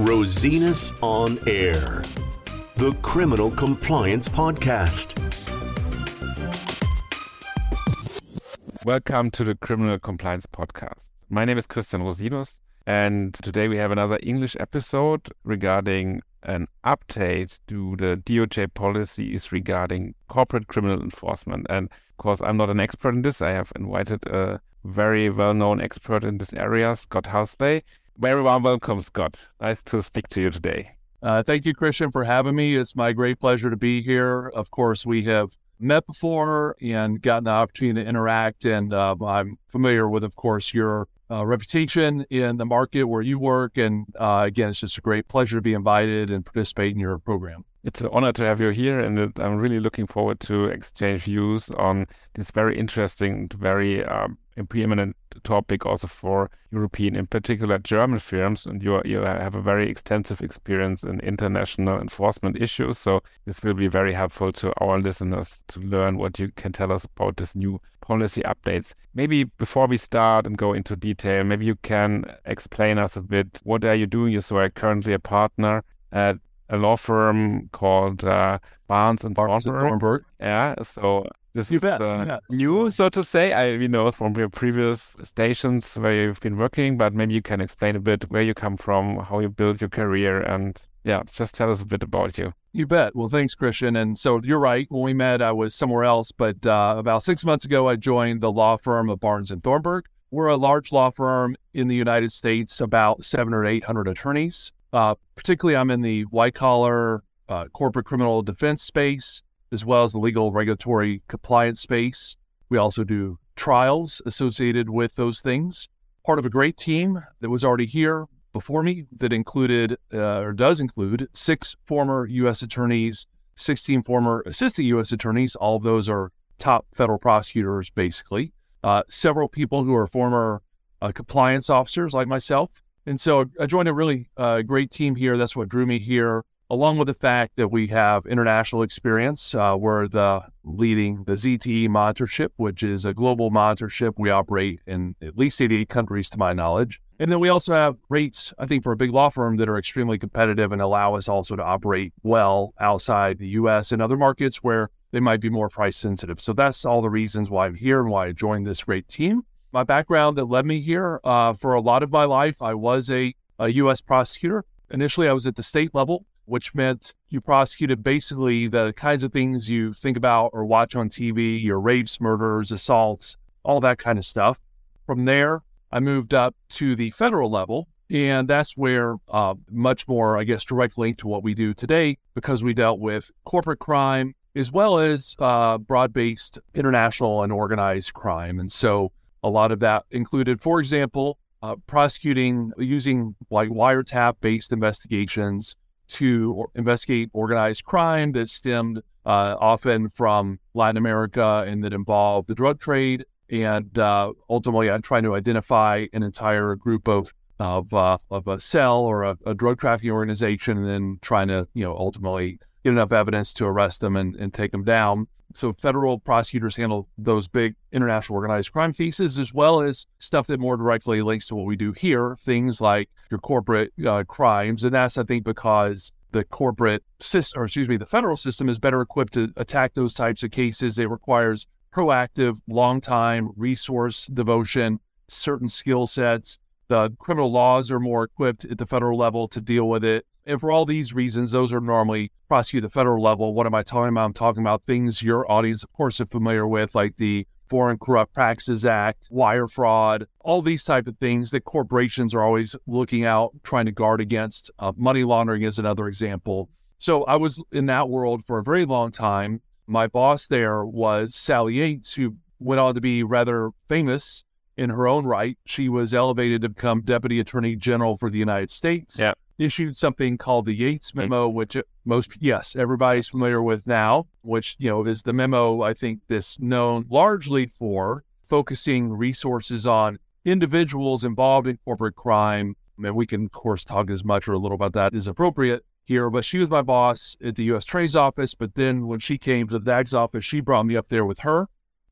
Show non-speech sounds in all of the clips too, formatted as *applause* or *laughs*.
Rosinus on Air, the Criminal Compliance Podcast. Welcome to the Criminal Compliance Podcast. My name is Christian Rosinus, and today we have another English episode regarding an update to the DOJ policies regarding corporate criminal enforcement. And of course, I'm not an expert in this. I have invited a very well known expert in this area, Scott Hulsey. Very warm welcome, Scott. Nice to speak to you today. Uh, thank you, Christian, for having me. It's my great pleasure to be here. Of course, we have met before and gotten the opportunity to interact, and uh, I'm familiar with, of course, your uh, reputation in the market where you work. And uh, again, it's just a great pleasure to be invited and participate in your program. It's an honor to have you here, and I'm really looking forward to exchange views on this very interesting, very um, preeminent topic also for European, in particular German firms. And you you have a very extensive experience in international enforcement issues, so this will be very helpful to our listeners to learn what you can tell us about this new policy updates. Maybe before we start and go into detail, maybe you can explain us a bit what are you doing? You so are currently a partner at a law firm called uh, Barnes and Barnes. Thornburg. Yeah, so this You is bet, uh, yes. new, so to say. I we know from your previous stations where you've been working, but maybe you can explain a bit where you come from, how you built your career, and yeah, just tell us a bit about you. You bet. Well, thanks, Christian. And so you're right. When we met, I was somewhere else, but uh, about six months ago, I joined the law firm of Barnes and Thornburg. We're a large law firm in the United States, about seven or eight hundred attorneys. Uh, particularly, I'm in the white collar uh, corporate criminal defense space, as well as the legal regulatory compliance space. We also do trials associated with those things. Part of a great team that was already here before me that included uh, or does include six former U.S. attorneys, 16 former assistant U.S. attorneys. All of those are top federal prosecutors, basically. Uh, several people who are former uh, compliance officers like myself. And so I joined a really uh, great team here. That's what drew me here, along with the fact that we have international experience. Uh, we're the leading the ZTE monitorship, which is a global monitorship. We operate in at least 88 countries, to my knowledge. And then we also have rates, I think, for a big law firm that are extremely competitive and allow us also to operate well outside the US and other markets where they might be more price sensitive. So that's all the reasons why I'm here and why I joined this great team. My background that led me here uh, for a lot of my life, I was a, a U.S. prosecutor. Initially, I was at the state level, which meant you prosecuted basically the kinds of things you think about or watch on TV your rapes, murders, assaults, all that kind of stuff. From there, I moved up to the federal level. And that's where uh, much more, I guess, direct link to what we do today because we dealt with corporate crime as well as uh, broad based international and organized crime. And so a lot of that included, for example, uh, prosecuting using like wiretap based investigations to investigate organized crime that stemmed uh, often from Latin America and that involved the drug trade. And uh, ultimately, I'm trying to identify an entire group of of, uh, of a cell or a, a drug trafficking organization, and then trying to you know ultimately get enough evidence to arrest them and, and take them down. So federal prosecutors handle those big international organized crime cases, as well as stuff that more directly links to what we do here, things like your corporate uh, crimes. And that's, I think, because the corporate system, or excuse me, the federal system is better equipped to attack those types of cases. It requires proactive, long time resource devotion, certain skill sets. The criminal laws are more equipped at the federal level to deal with it. And for all these reasons, those are normally prosecuted at the federal level. What am I talking about? I'm talking about things your audience, of course, are familiar with, like the Foreign Corrupt Practices Act, wire fraud, all these type of things that corporations are always looking out, trying to guard against. Uh, money laundering is another example. So I was in that world for a very long time. My boss there was Sally Yates, who went on to be rather famous in her own right. She was elevated to become Deputy Attorney General for the United States. Yeah. Issued something called the Yates Memo, which uh, most, yes, everybody's familiar with now, which, you know, is the memo, I think, this known largely for focusing resources on individuals involved in corporate crime. And we can, of course, talk as much or a little about that as appropriate here. But she was my boss at the U.S. Attorney's office. But then when she came to the DAG's office, she brought me up there with her.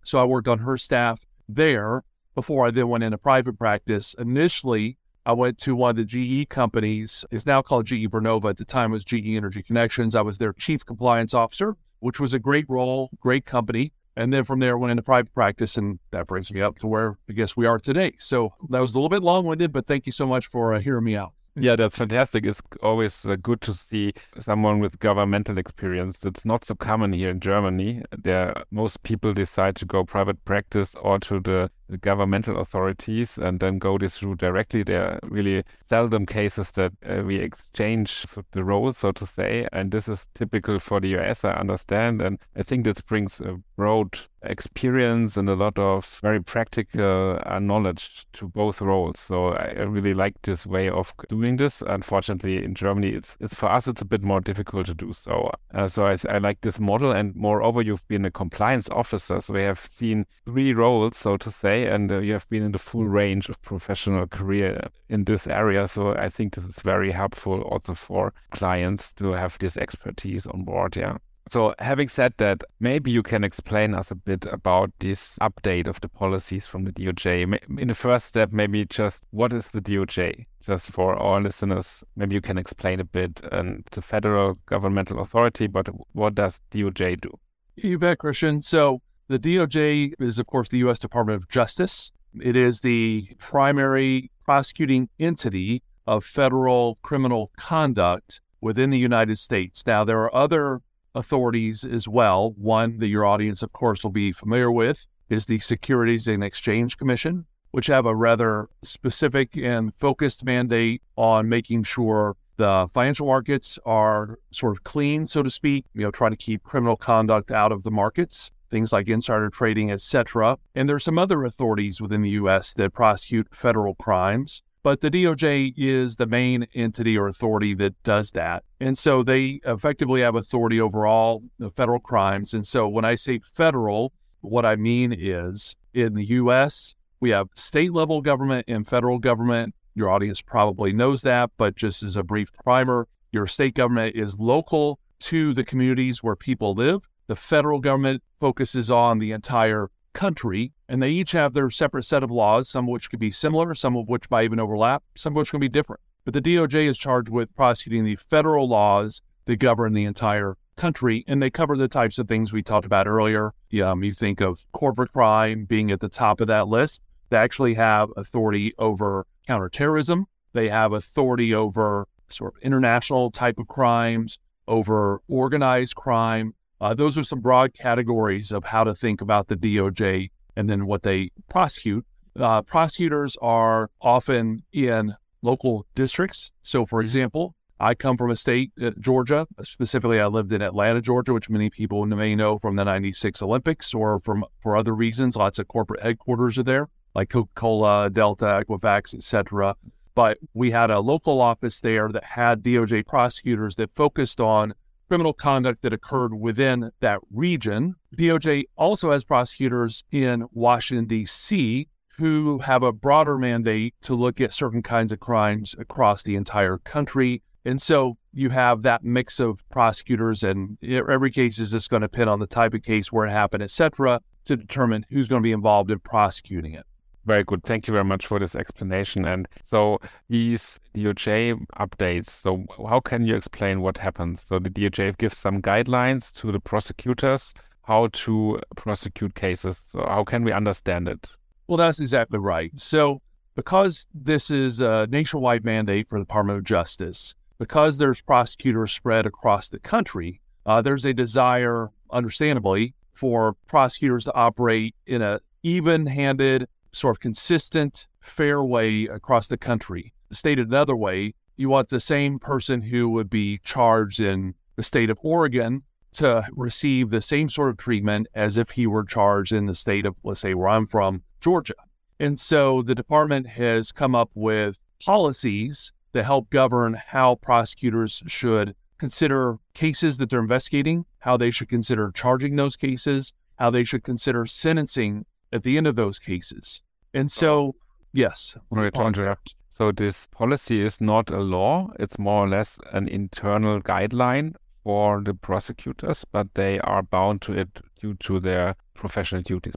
So I worked on her staff there before I then went into private practice. Initially, I went to one of the GE companies. It's now called GE Vernova. At the time, it was GE Energy Connections. I was their chief compliance officer, which was a great role, great company. And then from there, went into private practice, and that brings me up to where I guess we are today. So that was a little bit long winded, but thank you so much for uh, hearing me out. Yeah, that's fantastic. It's always uh, good to see someone with governmental experience. It's not so common here in Germany. There, most people decide to go private practice or to the the governmental authorities and then go this route directly. There are really seldom cases that uh, we exchange the roles, so to say. And this is typical for the US, I understand. And I think this brings a broad experience and a lot of very practical uh, knowledge to both roles. So I, I really like this way of doing this. Unfortunately, in Germany, it's, it's for us, it's a bit more difficult to do so. Uh, so I, I like this model. And moreover, you've been a compliance officer. So we have seen three roles, so to say and uh, you have been in the full range of professional career in this area. So I think this is very helpful also for clients to have this expertise on board. Yeah. So, having said that, maybe you can explain us a bit about this update of the policies from the DOJ. In the first step, maybe just what is the DOJ? Just for our listeners, maybe you can explain a bit. And it's a federal governmental authority, but what does DOJ do? You bet, Christian. So, the DOJ is, of course, the U.S. Department of Justice. It is the primary prosecuting entity of federal criminal conduct within the United States. Now, there are other authorities as well. One that your audience, of course, will be familiar with is the Securities and Exchange Commission, which have a rather specific and focused mandate on making sure the financial markets are sort of clean, so to speak, you know, trying to keep criminal conduct out of the markets things like insider trading, etc. And there's some other authorities within the U.S. that prosecute federal crimes. But the DOJ is the main entity or authority that does that. And so they effectively have authority over all the federal crimes. And so when I say federal, what I mean is in the US, we have state level government and federal government. Your audience probably knows that, but just as a brief primer, your state government is local to the communities where people live. The federal government focuses on the entire country, and they each have their separate set of laws, some of which could be similar, some of which might even overlap, some of which can be different. But the DOJ is charged with prosecuting the federal laws that govern the entire country, and they cover the types of things we talked about earlier. Um, you think of corporate crime being at the top of that list. They actually have authority over counterterrorism. They have authority over sort of international type of crimes, over organized crime, uh, those are some broad categories of how to think about the DOJ and then what they prosecute. Uh, prosecutors are often in local districts. So, for example, I come from a state, uh, Georgia. Specifically, I lived in Atlanta, Georgia, which many people may know from the '96 Olympics or from for other reasons. Lots of corporate headquarters are there, like Coca-Cola, Delta, Equifax, etc. But we had a local office there that had DOJ prosecutors that focused on criminal conduct that occurred within that region. Mm-hmm. DOJ also has prosecutors in Washington, D.C., who have a broader mandate to look at certain kinds of crimes across the entire country. And so you have that mix of prosecutors, and every case is just going to pin on the type of case, where it happened, et cetera, to determine who's going to be involved in prosecuting it. Very good. Thank you very much for this explanation. And so these DOJ updates, so how can you explain what happens? So the DOJ gives some guidelines to the prosecutors how to prosecute cases. So how can we understand it? Well, that's exactly right. So because this is a nationwide mandate for the Department of Justice, because there's prosecutors spread across the country, uh, there's a desire, understandably, for prosecutors to operate in a even-handed sort of consistent, fair way across the country. Stated another way, you want the same person who would be charged in the state of Oregon to receive the same sort of treatment as if he were charged in the state of, let's say, where I'm from, Georgia. And so the department has come up with policies that help govern how prosecutors should consider cases that they're investigating, how they should consider charging those cases, how they should consider sentencing at the end of those cases. And so, yes. Right, So this policy is not a law. It's more or less an internal guideline for the prosecutors, but they are bound to it due to their professional duties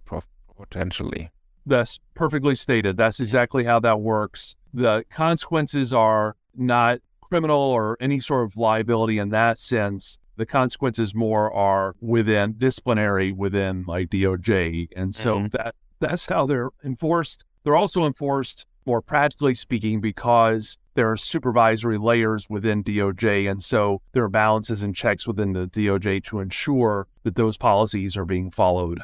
potentially. That's perfectly stated. That's exactly how that works. The consequences are not criminal or any sort of liability in that sense. The consequences more are within disciplinary within like DOJ. And so mm-hmm. that that's how they're enforced. They're also enforced more practically speaking because there are supervisory layers within DOJ. And so there are balances and checks within the DOJ to ensure that those policies are being followed.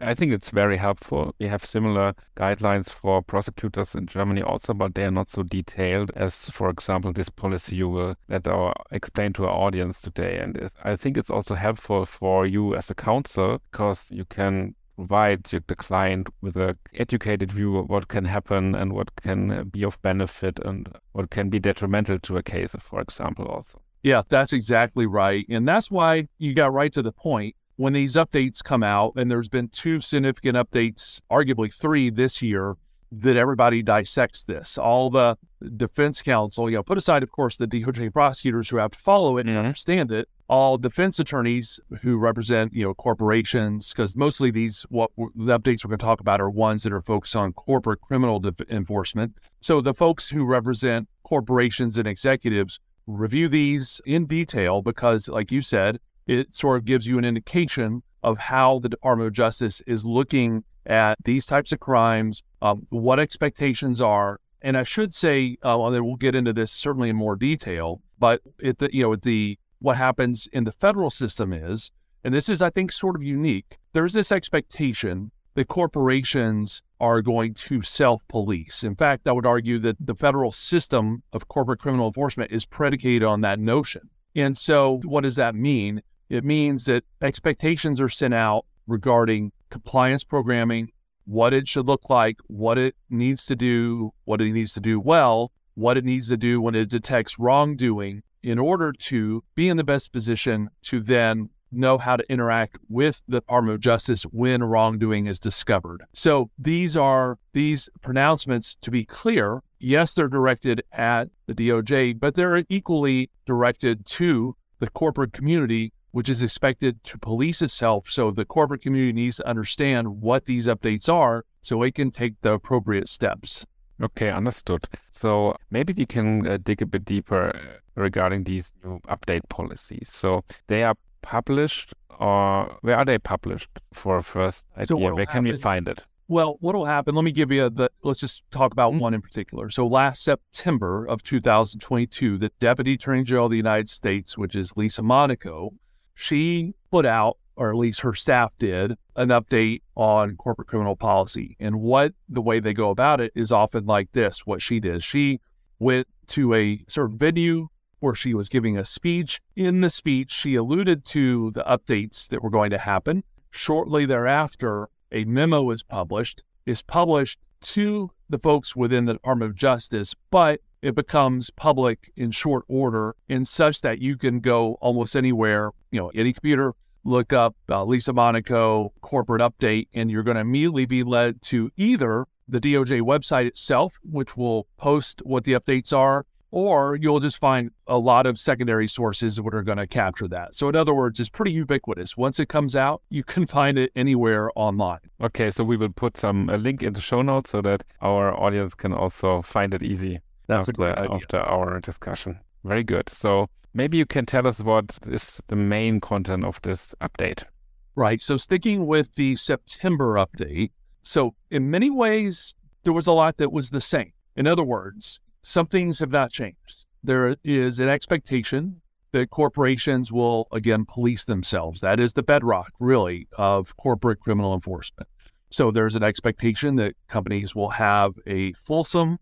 I think it's very helpful. We have similar guidelines for prosecutors in Germany also, but they are not so detailed as, for example, this policy you will let our explain to our audience today. And I think it's also helpful for you as a counsel because you can provide the client with an educated view of what can happen and what can be of benefit and what can be detrimental to a case, for example, also. Yeah, that's exactly right. And that's why you got right to the point when these updates come out, and there's been two significant updates, arguably three this year, that everybody dissects this. All the defense counsel, you know, put aside, of course, the DOJ prosecutors who have to follow it and mm-hmm. understand it. All defense attorneys who represent, you know, corporations, because mostly these what the updates we're going to talk about are ones that are focused on corporate criminal def- enforcement. So the folks who represent corporations and executives review these in detail because, like you said, it sort of gives you an indication of how the Department of Justice is looking at these types of crimes, um, what expectations are. And I should say, uh, well, then we'll get into this certainly in more detail, but it, the, you know, the what happens in the federal system is, and this is, I think, sort of unique. There's this expectation that corporations are going to self police. In fact, I would argue that the federal system of corporate criminal enforcement is predicated on that notion. And so, what does that mean? It means that expectations are sent out regarding compliance programming, what it should look like, what it needs to do, what it needs to do well, what it needs to do when it detects wrongdoing in order to be in the best position to then know how to interact with the Department of Justice when wrongdoing is discovered. So these are these pronouncements to be clear. Yes, they're directed at the DOJ, but they're equally directed to the corporate community which is expected to police itself. So the corporate community needs to understand what these updates are so it can take the appropriate steps. Okay, understood. So maybe we can uh, dig a bit deeper uh, regarding these new update policies. So they are published, or where are they published for a first idea? So where can we find it? Well, what will happen? Let me give you the. Let's just talk about mm-hmm. one in particular. So, last September of 2022, the Deputy Attorney General of the United States, which is Lisa Monaco, she put out, or at least her staff did, an update on corporate criminal policy. And what the way they go about it is often like this what she did. She went to a certain venue where she was giving a speech. In the speech, she alluded to the updates that were going to happen. Shortly thereafter, a memo was published, is published to the folks within the Department of Justice, but it becomes public in short order in such that you can go almost anywhere, you know, any computer, look up uh, Lisa Monaco corporate update, and you're going to immediately be led to either the DOJ website itself, which will post what the updates are, or you'll just find a lot of secondary sources that are going to capture that. So, in other words, it's pretty ubiquitous. Once it comes out, you can *laughs* find it anywhere online. Okay, so we will put some a link in the show notes so that our audience can also find it easy. After, after our discussion. Very good. So maybe you can tell us what is the main content of this update. Right. So sticking with the September update, so in many ways there was a lot that was the same. In other words, some things have not changed. There is an expectation that corporations will again police themselves. That is the bedrock, really, of corporate criminal enforcement. So there's an expectation that companies will have a fulsome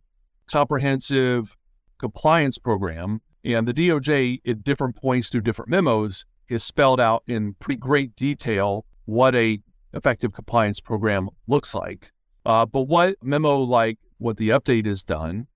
comprehensive compliance program. And the DOJ, at different points through different memos, has spelled out in pretty great detail what a effective compliance program looks like. Uh, but what memo like what the update has done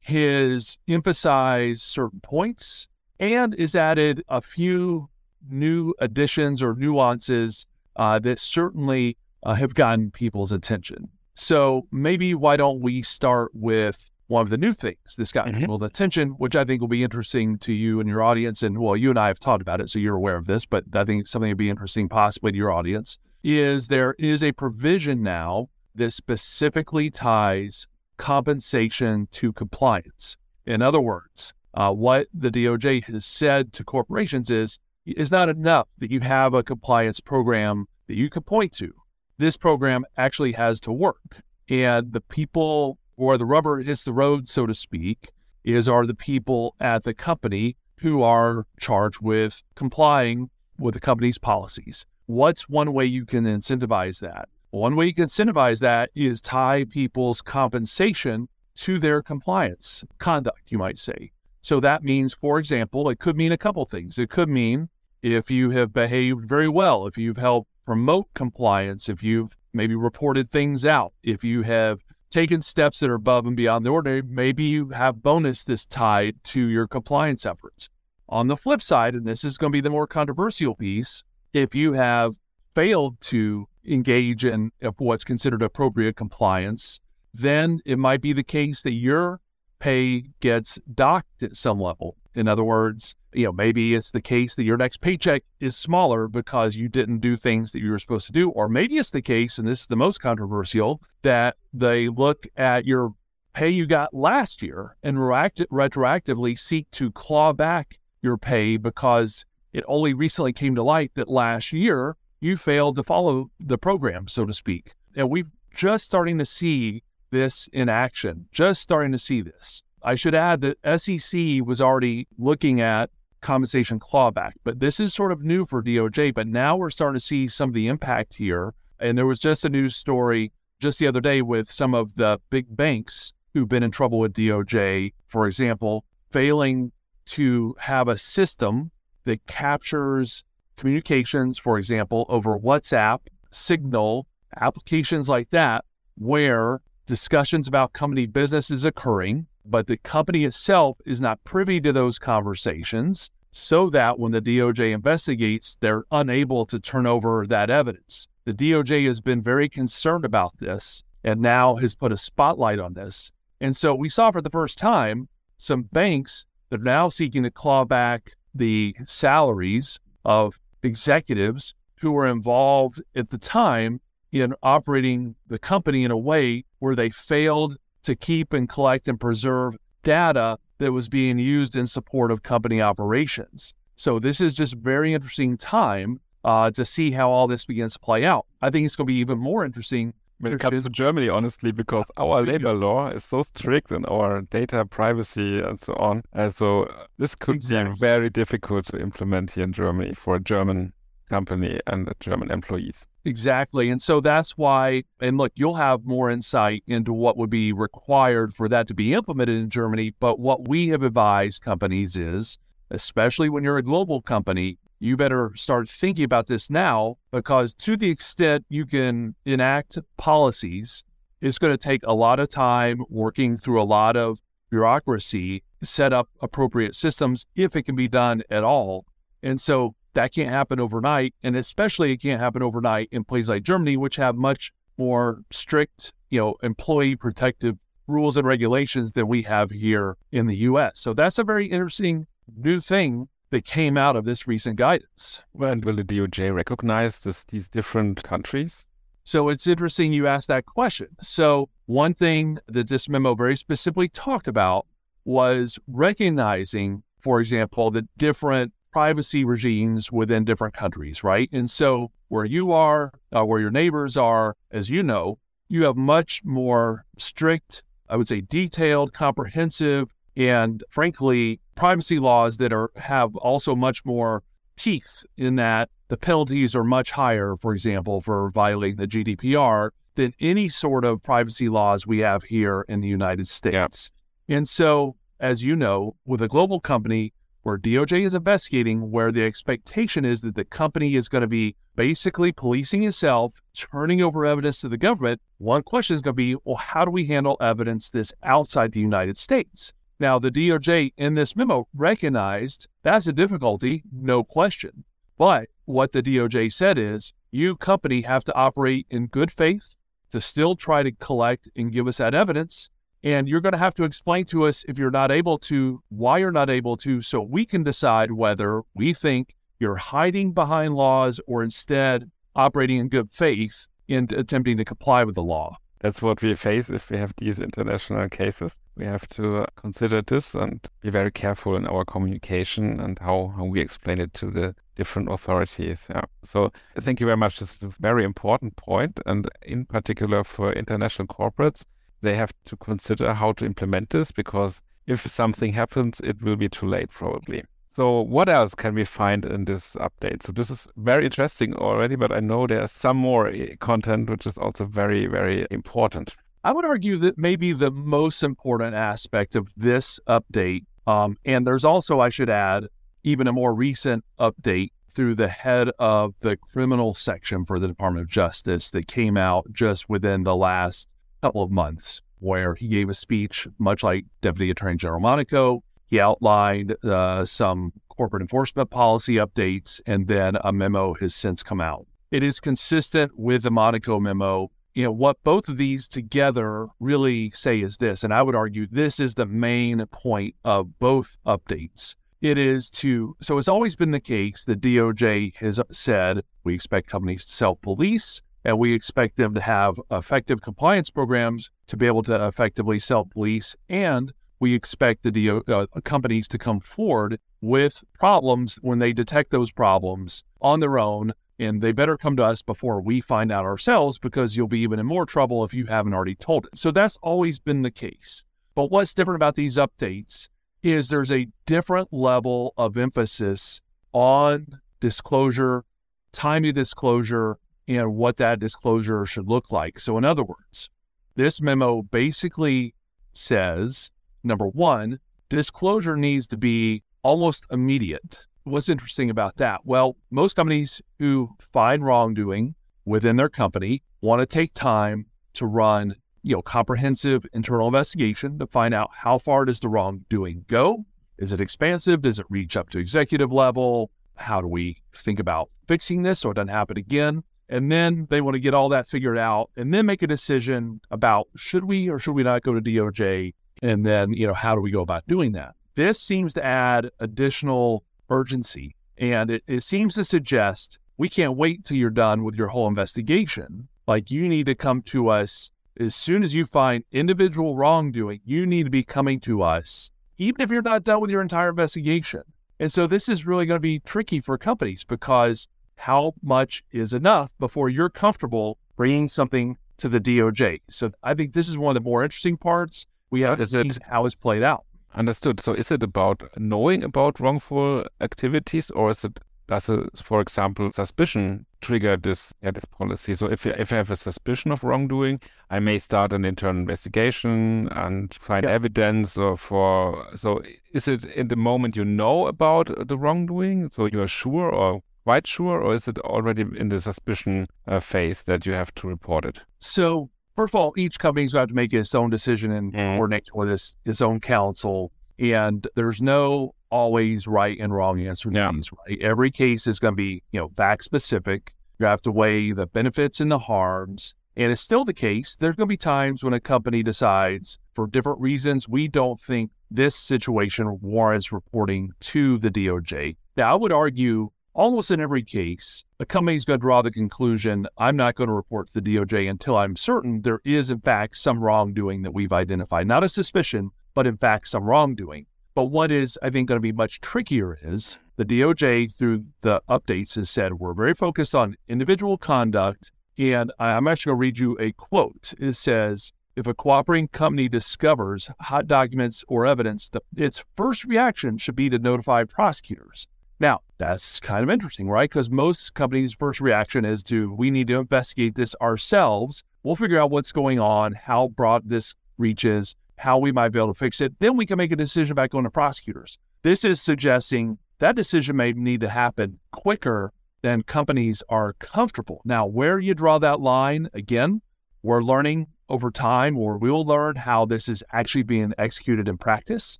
has emphasized certain points and is added a few new additions or nuances uh, that certainly uh, have gotten people's attention. So maybe why don't we start with one of the new things that's gotten mm-hmm. people's attention, which I think will be interesting to you and your audience. And well, you and I have talked about it, so you're aware of this, but I think something would be interesting possibly to your audience is there is a provision now that specifically ties compensation to compliance. In other words, uh, what the DOJ has said to corporations is is not enough that you have a compliance program that you can point to. This program actually has to work. And the people where the rubber hits the road, so to speak, is are the people at the company who are charged with complying with the company's policies. What's one way you can incentivize that? One way you can incentivize that is tie people's compensation to their compliance conduct, you might say. So that means, for example, it could mean a couple things. It could mean if you have behaved very well, if you've helped promote compliance, if you've maybe reported things out, if you have taken steps that are above and beyond the ordinary, maybe you have bonus this tied to your compliance efforts. On the flip side, and this is going to be the more controversial piece, if you have failed to engage in uh, what's considered appropriate compliance, then it might be the case that your pay gets docked at some level. In other words, you know, maybe it's the case that your next paycheck is smaller because you didn't do things that you were supposed to do. Or maybe it's the case, and this is the most controversial, that they look at your pay you got last year and retroactively seek to claw back your pay because it only recently came to light that last year you failed to follow the program, so to speak. And we've just starting to see this in action, just starting to see this. I should add that SEC was already looking at compensation clawback, but this is sort of new for DOJ. But now we're starting to see some of the impact here. And there was just a news story just the other day with some of the big banks who've been in trouble with DOJ, for example, failing to have a system that captures communications, for example, over WhatsApp, Signal, applications like that, where discussions about company business is occurring but the company itself is not privy to those conversations so that when the DOJ investigates, they're unable to turn over that evidence. The DOJ has been very concerned about this and now has put a spotlight on this. And so we saw for the first time some banks that are now seeking to claw back the salaries of executives who were involved at the time in operating the company in a way where they failed to keep and collect and preserve data that was being used in support of company operations. So this is just very interesting time uh, to see how all this begins to play out. I think it's going to be even more interesting when it comes to Germany, honestly, because our labor law is so strict and our data privacy and so on. And so uh, this could exactly. be very difficult to implement here in Germany for a German company and German employees. Exactly. And so that's why, and look, you'll have more insight into what would be required for that to be implemented in Germany. But what we have advised companies is, especially when you're a global company, you better start thinking about this now because to the extent you can enact policies, it's going to take a lot of time working through a lot of bureaucracy, to set up appropriate systems if it can be done at all. And so that can't happen overnight. And especially it can't happen overnight in places like Germany, which have much more strict, you know, employee protective rules and regulations than we have here in the US. So that's a very interesting new thing that came out of this recent guidance. Well, and will the DOJ recognize this, these different countries? So it's interesting you asked that question. So one thing that this memo very specifically talked about was recognizing, for example, the different privacy regimes within different countries, right? And so where you are, uh, where your neighbors are, as you know, you have much more strict, I would say detailed, comprehensive, and frankly, privacy laws that are have also much more teeth in that the penalties are much higher, for example, for violating the GDPR than any sort of privacy laws we have here in the United States. Yeah. And so, as you know, with a global company, where DOJ is investigating, where the expectation is that the company is going to be basically policing itself, turning over evidence to the government. One question is going to be, well, how do we handle evidence that's outside the United States? Now, the DOJ in this memo recognized that's a difficulty, no question. But what the DOJ said is, you company have to operate in good faith to still try to collect and give us that evidence and you're going to have to explain to us if you're not able to, why you're not able to, so we can decide whether we think you're hiding behind laws or instead operating in good faith in attempting to comply with the law. that's what we face if we have these international cases. We have to uh, consider this and be very careful in our communication and how, how we explain it to the different authorities. Yeah. So thank you very much. This is a very important point, and in particular for international corporates, they have to consider how to implement this because if something happens, it will be too late probably. So what else can we find in this update? So this is very interesting already, but I know there's some more eh, content which is also very, very important. I would argue that maybe the most important aspect of this update, um, and there's also, I should add, even a more recent update through the head of the criminal section for the Department of Justice that came out just within the last couple of months, where he gave a speech, much like Deputy Attorney General Monaco, he outlined uh, some corporate enforcement policy updates, and then a memo has since come out. It is consistent with the Monaco memo. You know, what both of these together really say is this, and I would argue this is the main point of both updates. It is to, so it's always been the case that DOJ has said we expect companies to self police and we expect them to have effective compliance programs to be able to effectively self police and we expect the uh, companies to come forward with problems when they detect those problems on their own. And they better come to us before we find out ourselves because you'll be even in more trouble if you haven't already told it. So that's always been the case. But what's different about these updates is there's a different level of emphasis on disclosure, timely disclosure, and what that disclosure should look like. So, in other words, this memo basically says Number one, disclosure needs to be almost immediate. What's interesting about that? Well, most companies who find wrongdoing within their company want to take time to run, you know, comprehensive internal investigation to find out how far does the wrongdoing go? Is it expansive? Does it reach up to executive level? How do we think about fixing this so it doesn't happen again? And then they want to get all that figured out and then make a decision about should we or should we not go to DOJ and then, you know, how do we go about doing that? This seems to add additional urgency. And it, it seems to suggest we can't wait till you're done with your whole investigation. Like you need to come to us as soon as you find individual wrongdoing, you need to be coming to us, even if you're not done with your entire investigation. And so this is really going to be tricky for companies because how much is enough before you're comfortable bringing something to the DOJ? So I think this is one of the more interesting parts we have to see how it's played out. Understood. So is it about knowing about wrongful activities or is it does a, for example, suspicion trigger this yeah, this policy? So if if I have a suspicion of wrongdoing, I may start an internal investigation and find yeah. evidence or for so is it in the moment you know about the wrongdoing, so you are sure or quite sure, or is it already in the suspicion uh, phase that you have to report it? So first of all, each company's going to have to make its own decision and mm. coordinate with its, its own counsel. And there's no always right and wrong answer to yeah. these, right? Every case is going to be, you know, fact specific. You have to weigh the benefits and the harms. And it's still the case. There's going to be times when a company decides, for different reasons, we don't think this situation warrants reporting to the DOJ. Now, I would argue almost in every case, a company's going to draw the conclusion I'm not going to report to the DOJ until I'm certain there is, in fact, some wrongdoing that we've identified. Not a suspicion, but in fact, some wrongdoing. But what is, I think, going to be much trickier is the DOJ, through the updates, has said we're very focused on individual conduct. And I'm actually going to read you a quote. It says, if a cooperating company discovers hot documents or evidence, the, its first reaction should be to notify prosecutors. Now, that's kind of interesting, right? Because most companies' first reaction is to, we need to investigate this ourselves. We'll figure out what's going on, how broad this reaches, how we might be able to fix it. Then we can make a decision about going to prosecutors. This is suggesting that decision may need to happen quicker than companies are comfortable. Now, where you draw that line, again, we're learning over time, or we'll learn how this is actually being executed in practice.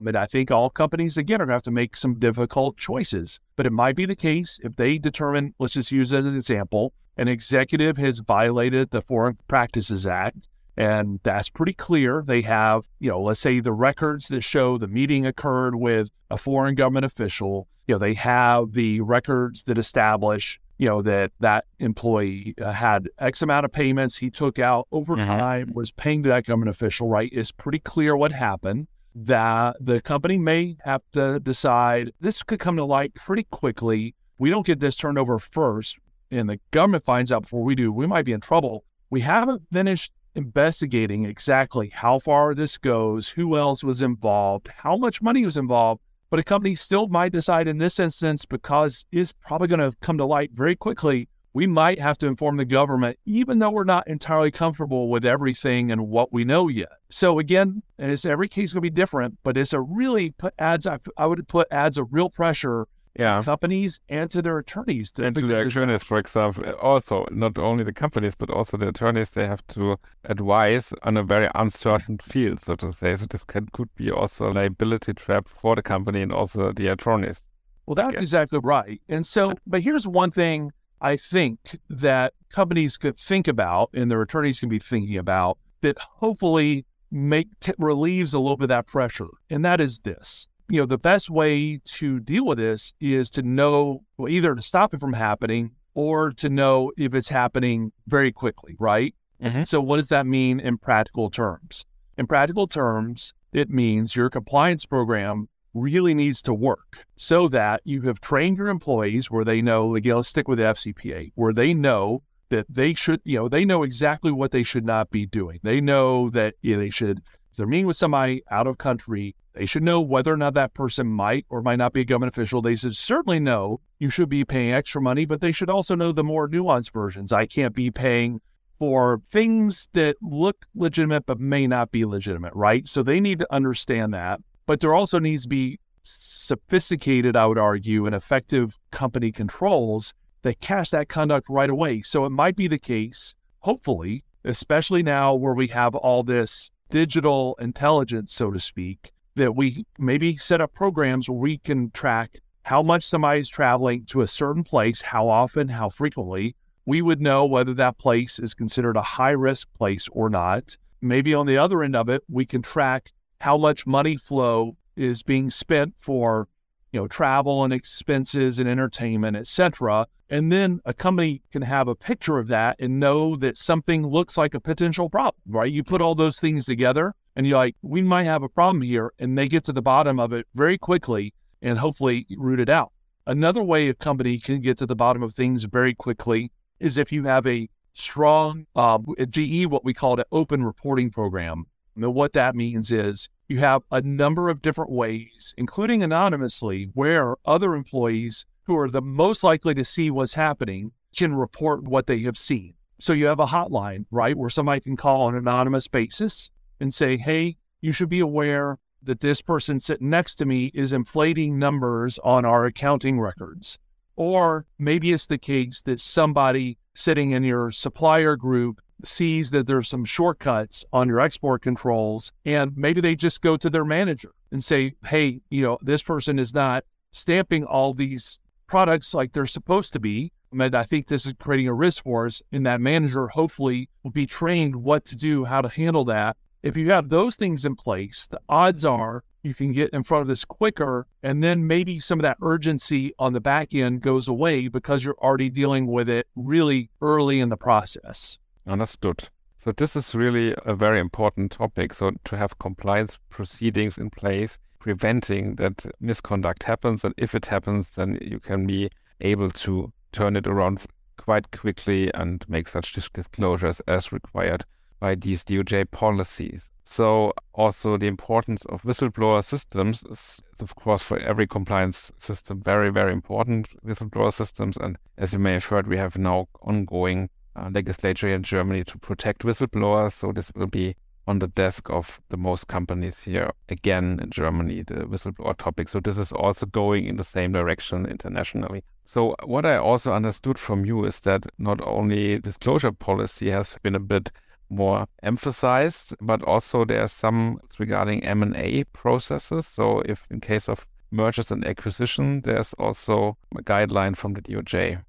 But I think all companies, again, are going to have to make some difficult choices. But it might be the case if they determine, let's just use as an example, an executive has violated the Foreign Practices Act And that's pretty clear. They have, you know, let's say the records that show the meeting occurred with a foreign government official. You know, they have the records that establish, you know, that that employee uh, had X amount of payments he took out over Mhm. time, was paying to that government official, right? It's pretty clear what happened. That the company may have to decide this could come to light pretty quickly. We don't get this turned over first, and the government finds out before we do, we might be in trouble. We haven't finished investigating exactly how far this goes, who else was involved, how much money was involved. But a company still might decide in this instance, because it's probably going to come to light very quickly, we might have to inform the government, even though we're not entirely comfortable with everything and what we know yet. So again, it's every case going to be different, but it's a really put adds. I, I would put adds a real pressure Yeah. to companies and to their attorneys. To And to the attorneys, for example, also not only the companies but also the attorneys, they have to advise on a very uncertain field, so to say. So this can, could be also a liability trap for the company and also the attorneys. Well, that's exactly right. And so, but here's one thing I think that companies could think about and their attorneys can be thinking about that hopefully make t- relieves a little bit of that pressure. And that is this. You know, the best way to deal with this is to know well, either to stop it from happening or to know if it's happening very quickly, right? Mhm. So, what does that mean in practical terms? In practical terms, it means your compliance program really needs to work so that you have trained your employees where they know, again, let's stick with the FCPA, where they know that they should, you know, they know exactly what they should not be doing. They know that you know, they should, if they're meeting with somebody out of country, they should know whether or not that person might or might not be a government official. They should certainly know you should be paying extra money, but they should also know the more nuanced versions. I can't be paying for things that look legitimate but may not be legitimate, right? So they need to understand that. But there also needs to be sophisticated, I would argue, and effective company controls that catch that conduct right away. So it might be the case, hopefully, especially now where we have all this digital intelligence, so to speak, that we maybe set up programs where we can track how much somebody's traveling to a certain place, how often, how frequently. We would know whether that place is considered a high risk place or not. Maybe on the other end of it, we can track how much money flow is being spent for you know travel and expenses and entertainment etc and then a company can have a picture of that and know that something looks like a potential problem right? You put all those things together and you're like we might have a problem here and they get to the bottom of it very quickly and hopefully root it out. Another way a company can get to the bottom of things very quickly is if you have a strong uh, at ge what we call an open reporting program and what that means is you have a number of different ways, including anonymously, where other employees who are the most likely to see what's happening can report what they have seen. So you have a hotline, right, where somebody can call on an anonymous basis and say, hey, you should be aware that this person sitting next to me is inflating numbers on our accounting records. Or maybe it's the case that somebody sitting in your supplier group sees that there's some shortcuts on your export controls and maybe they just go to their manager and say hey you know this person is not stamping all these products like they're supposed to be. And i think this is creating a risk for us and that manager hopefully will be trained what to do how to handle that. If you have those things in place the odds are you can get in front of this quicker and then maybe some of that urgency on the back end goes away because you're already dealing with it really early in the process Understood. So this is really a very important topic. So to have compliance proceedings in place, preventing that misconduct happens, and if it happens, then you can be able to turn it around quite quickly and make such disclosures as required by these DOJ policies. So also the importance of whistleblower systems is, of course, for every compliance system very, very important. Whistleblower systems, and as you may have heard, we have now ongoing Uh, legislature in Germany to protect whistleblowers. So this will be on the desk of the most companies here again in Germany, the whistleblower topic. So this is also going in the same direction internationally. So what I also understood from you is that not only disclosure policy has been a bit more emphasized, but also there are some regarding M&A processes. So if in case of mergers and acquisition, there's also a guideline from the DOJ.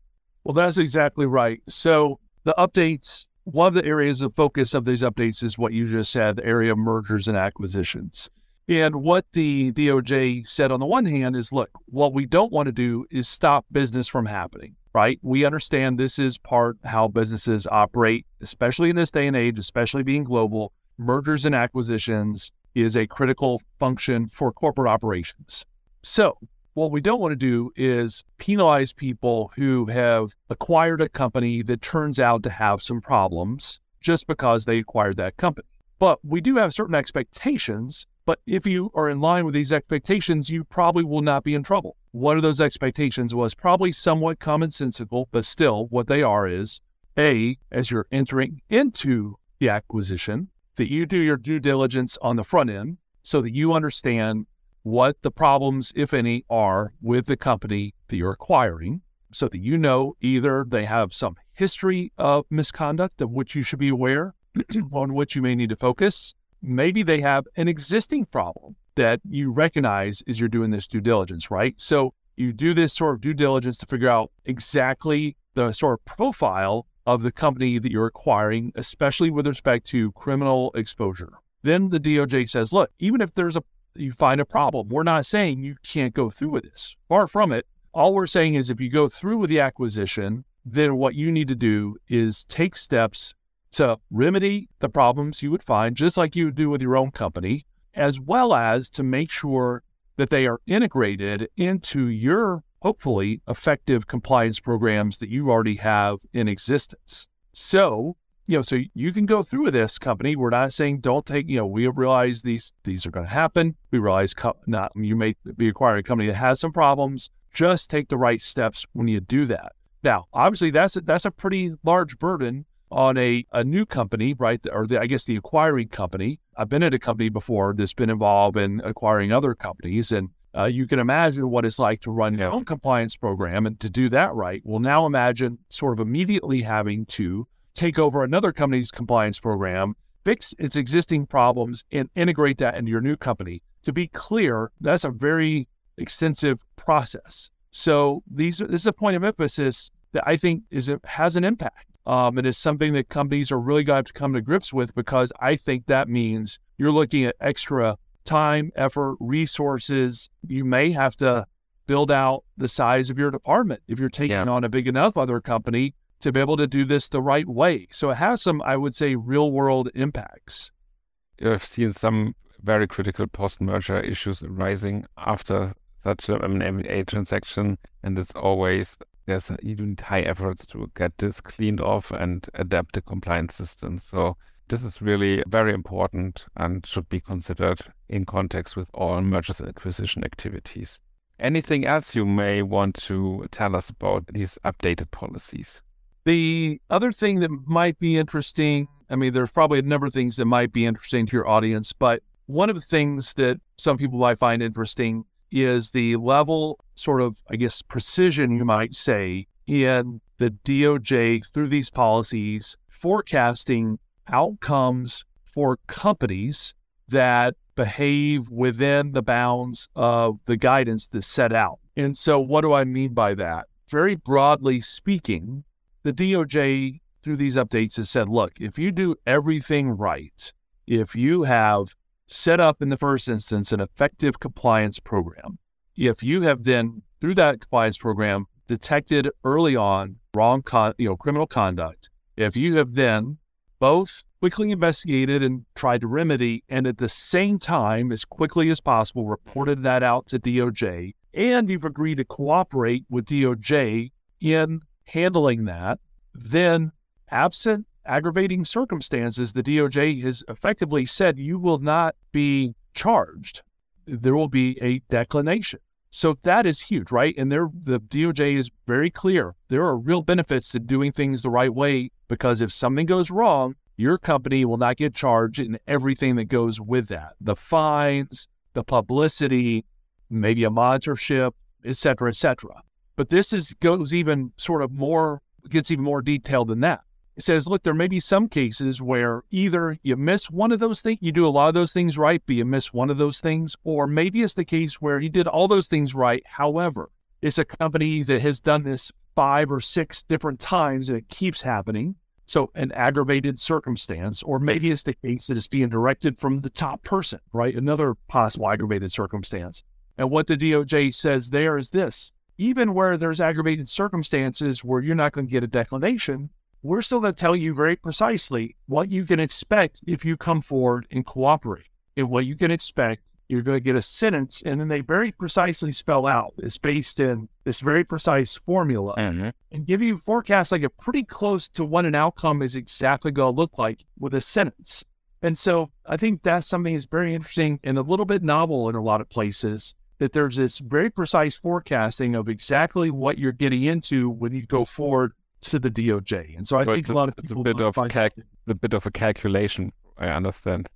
Well, that's exactly right. So the updates one of the areas of focus of these updates is what you just said, the area of mergers and acquisitions. And what the DOJ said on the one hand is look, what we don't want to do is stop business from happening, right? We understand this is part how businesses operate, especially in this day and age, especially being global. Mergers and acquisitions is a critical function for corporate operations. So, what we don't want to do is penalize people who have acquired a company that turns out to have some problems just because they acquired that company. But we do have certain expectations. But if you are in line with these expectations, you probably will not be in trouble. One of those expectations was probably somewhat commonsensical, but still, what they are is A, as you're entering into the acquisition, that you do your due diligence on the front end so that you understand what the problems, if any, are with the company that you're acquiring so that you know either they have some history of misconduct of which you should be aware, *clears throat* on which you may need to focus. Maybe they have an existing problem that you recognize as you're doing this due diligence, right? So you do this sort of due diligence to figure out exactly the sort of profile of the company that you're acquiring, especially with respect to criminal exposure. Then the DOJ says, look, even if there's a you find a problem. We're not saying you can't go through with this. Far from it. All we're saying is if you go through with the acquisition, then what you need to do is take steps to remedy the problems you would find, just like you would do with your own company, as well as to make sure that they are integrated into your hopefully effective compliance programs that you already have in existence. So you know, so you can go through with this company. We're not saying don't take, you know, we realize these these are going to happen. We realize co- not you may be acquiring a company that has some problems. Just take the right steps when you do that. Now, obviously, that's a, that's a pretty large burden on a, a new company, right? Or the, I guess the acquiring company. I've been at a company before that's been involved in acquiring other companies, and uh, you can imagine what it's like to run your own compliance program and to do that right. Well, now imagine sort of immediately having to take over another company's compliance program, fix its existing problems, and integrate that into your new company. To be clear, that's a very extensive process. So these this is a point of emphasis that I think is it has an impact. Um, and it's something that companies are really going to have to come to grips with because I think that means you're looking at extra time, effort, resources. You may have to build out the size of your department if you're taking yeah. on a big enough other company to be able to do this the right way. So it has some, I would say, real world impacts. I've seen some very critical post merger issues arising after such an M&A transaction, and it's always there's even high efforts to get this cleaned off and adapt the compliance system. So this is really very important and should be considered in context with all mergers and acquisition activities. Anything else you may want to tell us about these updated policies? The other thing that might be interesting, I mean, there's probably a number of things that might be interesting to your audience, but one of the things that some people might find interesting is the level, sort of, I guess, precision, you might say, in the DOJ through these policies forecasting outcomes for companies that behave within the bounds of the guidance that's set out. And so, what do I mean by that? Very broadly speaking, the DOJ through these updates has said, look, if you do everything right, if you have set up in the first instance an effective compliance program, if you have then through that compliance program detected early on wrong con- you know criminal conduct, if you have then both quickly investigated and tried to remedy and at the same time as quickly as possible reported that out to DOJ and you've agreed to cooperate with DOJ in handling that, then absent aggravating circumstances, the DOJ has effectively said you will not be charged. There will be a declination. So that is huge, right? And there, the DOJ is very clear. There are real benefits to doing things the right way because if something goes wrong, your company will not get charged in everything that goes with that the fines, the publicity, maybe a monitorship, et cetera, et cetera. But this is goes even sort of more gets even more detailed than that. It says, look, there may be some cases where either you miss one of those things, you do a lot of those things right, but you miss one of those things, or maybe it's the case where you did all those things right. However, it's a company that has done this five or six different times and it keeps happening. So, an aggravated circumstance, or maybe it's the case that it's being directed from the top person, right? Another possible aggravated circumstance. And what the DOJ says there is this even where there's aggravated circumstances where you're not going to get a declination, we're still going to tell you very precisely what you can expect if you come forward and cooperate. And what you can expect, you're going to get a sentence. And then they very precisely spell out it's based in this very precise formula Mm-hmm. and give you forecasts like a pretty close to what an outcome is exactly going to look like with a sentence. And so I think that's something that's very interesting and a little bit novel in a lot of places that there's this very precise forecasting of exactly what you're getting into when you go forward to the DOJ. And so I So think a a- lot of it's a bit of find calc- it- a bit of a calculation. I understand.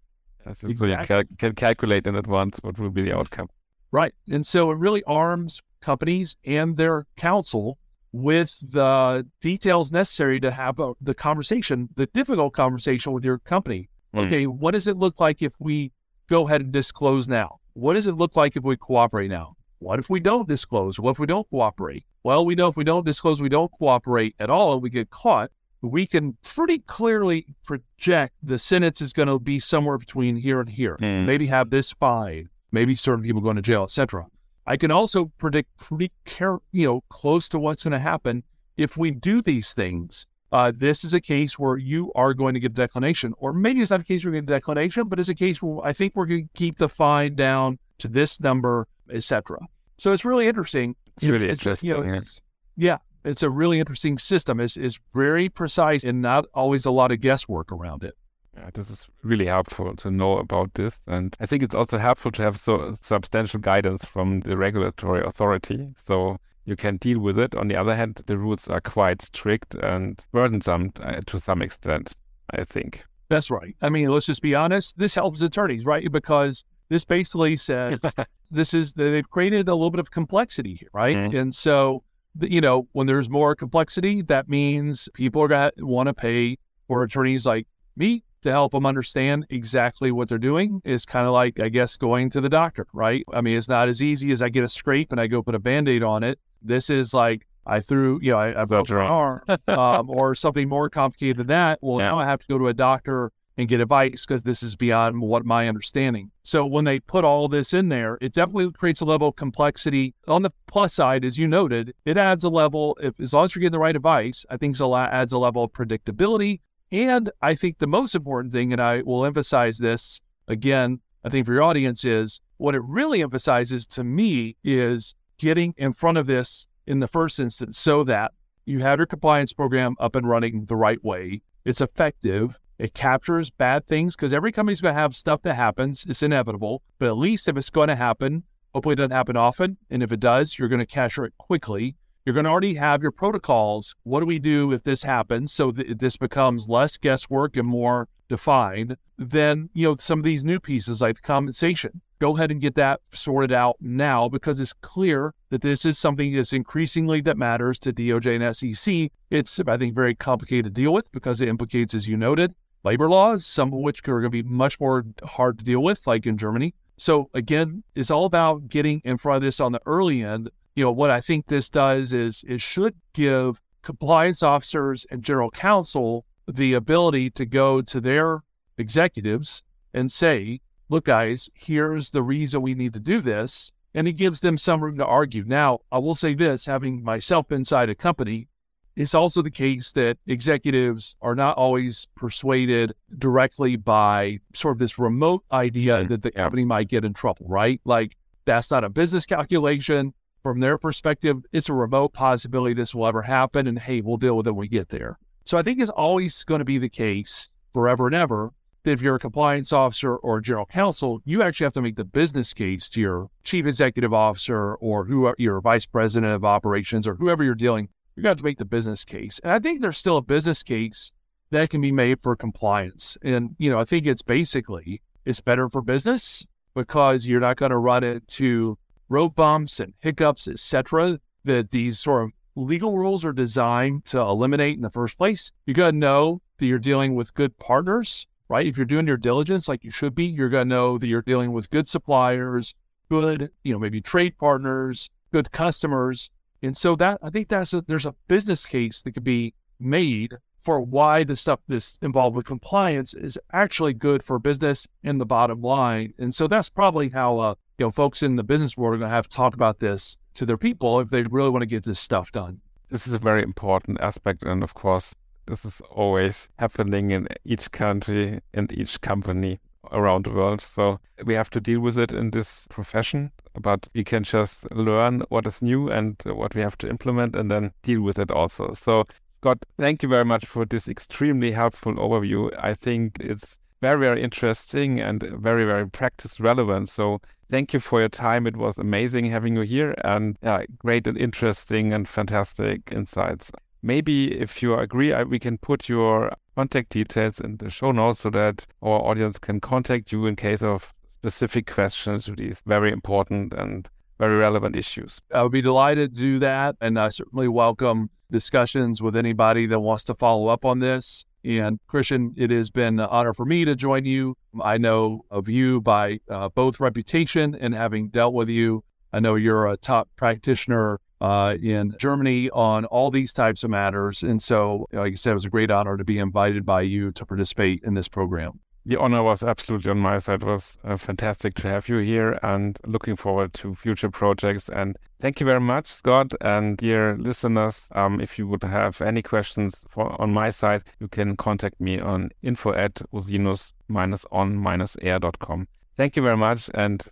So you Exactly. cal- can calculate in advance what will be the outcome. Right. And so it really arms companies and their counsel with the details necessary to have a, the conversation, the difficult conversation with your company. Mm. Okay, what does it look like if we go ahead and disclose now? What does it look like if we cooperate now? What if we don't disclose? What if we don't cooperate? Well, we know if we don't disclose, we don't cooperate at all, and we get caught, we can pretty clearly project the sentence is going to be somewhere between here and here. Mm. Maybe have this fine, maybe certain people going to jail, etc. I can also predict pretty care, you know, close to what's going to happen if we do these things. Uh, this is a case where you are going to get a declination, or maybe it's not a case where you're going to get a declination, but it's a case where I think we're going to keep the fine down to this number, etc. So it's really interesting. It's really It's- interesting. you know, yeah. it's- yeah, it's a really interesting system. It's, it's very precise and not always a lot of guesswork around it. Yeah, this is really helpful to know about this. And I think it's also helpful to have so substantial guidance from the regulatory authority so you can deal with it. On the other hand, the rules are quite strict and burdensome uh, to some extent, I think. That's right. I mean, let's just be honest. This helps attorneys, right? Because this basically says *laughs* this is they've created a little bit of complexity here, right? Mhm. And so, you know, when there's more complexity, that means people are going to want to pay for attorneys like me to help them understand exactly what they're doing. Is kind of like, I guess, going to the doctor, right? I mean, it's not as easy as I get a scrape and I go put a band aid on it. This is like I threw, you know, I, I broke my arm *laughs* um, or something more complicated than that. Well, Yeah. now I have to go to a doctor and get advice because this is beyond what my understanding. So when they put all this in there, it definitely creates a level of complexity. On the plus side, as you noted, it adds a level. If as long as you're getting the right advice, I think it adds a level of predictability. And I think the most important thing, and I will emphasize this again, I think for your audience is what it really emphasizes to me is getting in front of this in the first instance so that you have your compliance program up and running the right way. It's effective. It captures bad things because every company's going to have stuff that happens. It's inevitable. But at least if it's going to happen, hopefully it doesn't happen often. And if it does, you're going to capture it quickly. You're going to already have your protocols. What do we do if this happens? So that this becomes less guesswork and more defined. Then, you know, some of these new pieces like compensation, go ahead and get that sorted out now because it's clear that this is something that's increasingly that matters to DOJ and SEC. It's, I think, very complicated to deal with because it implicates, as you noted, labor laws, some of which are going to be much more hard to deal with, like in Germany. So again, it's all about getting in front of this on the early end. You know, what I think this does is it should give compliance officers and general counsel the ability to go to their executives and say, look, guys, here's the reason we need to do this. And it gives them some room to argue. Now, I will say this having myself inside a company, it's also the case that executives are not always persuaded directly by sort of this remote idea Mhm. that the company might get in trouble, right? Like, that's not a business calculation. From their perspective, it's a remote possibility this will ever happen. And hey, we'll deal with it when we get there. So I think it's always going to be the case forever and ever that if you're a compliance officer or general counsel, you actually have to make the business case to your chief executive officer or who your vice president of operations or whoever you're dealing. You got to make the business case. And I think there's still a business case that can be made for compliance. And, you know, I think it's basically it's better for business because you're not going to run into road bumps and hiccups, etc. That these sort of legal rules are designed to eliminate in the first place. You got to know that you're dealing with good partners, right? If you're doing your diligence like you should be, you're going to know that you're dealing with good suppliers, good, you know, maybe trade partners, good customers. And so that I think that's a, there's a business case that could be made for why the stuff that's involved with compliance is actually good for business and the bottom line. And so that's probably how uh, you know folks in the business world are going to have to talk about this to their people if they really want to get this stuff done. This is a very important aspect, and of course, this is always happening in each country and each company around the world. So we have to deal with it in this profession, but we can just learn what is new and what we have to implement and then deal with it also. So Scott, thank you very much for this extremely helpful overview. I think it's very, very interesting and very, very practice relevant. So thank you for your time. It was amazing having you here and yeah, great and interesting and fantastic insights. Maybe if you agree, I, we can put your contact details in the show notes so that our audience can contact you in case of specific questions to these very important and very relevant issues. I would be delighted to do that. And I certainly welcome discussions with anybody that wants to follow up on this. And Christian, it has been an honor for me to join you. I know of you by uh, both reputation and having dealt with you. I know you're a top practitioner uh, in Germany on all these types of matters. And so, like I said, it was a great honor to be invited by you to participate in this program. The honor was absolutely on my side. It was uh, fantastic to have you here and looking forward to future projects. And thank you very much, Scott. And dear listeners, um, if you would have any questions for, on my side, you can contact me on info at rosinus-on-air.com. Thank you very much. And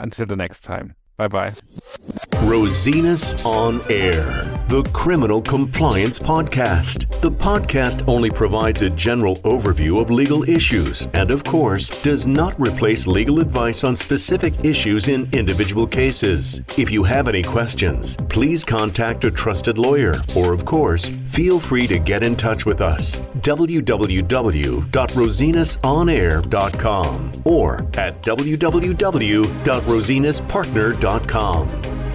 until the next time. Bye bye. Rosinus on Air, the Criminal Compliance Podcast. The podcast only provides a general overview of legal issues and, of course, does not replace legal advice on specific issues in individual cases. If you have any questions, please contact a trusted lawyer or, of course, feel free to get in touch with us. www.rosinusonair.com or at www.rosinuspartner.com.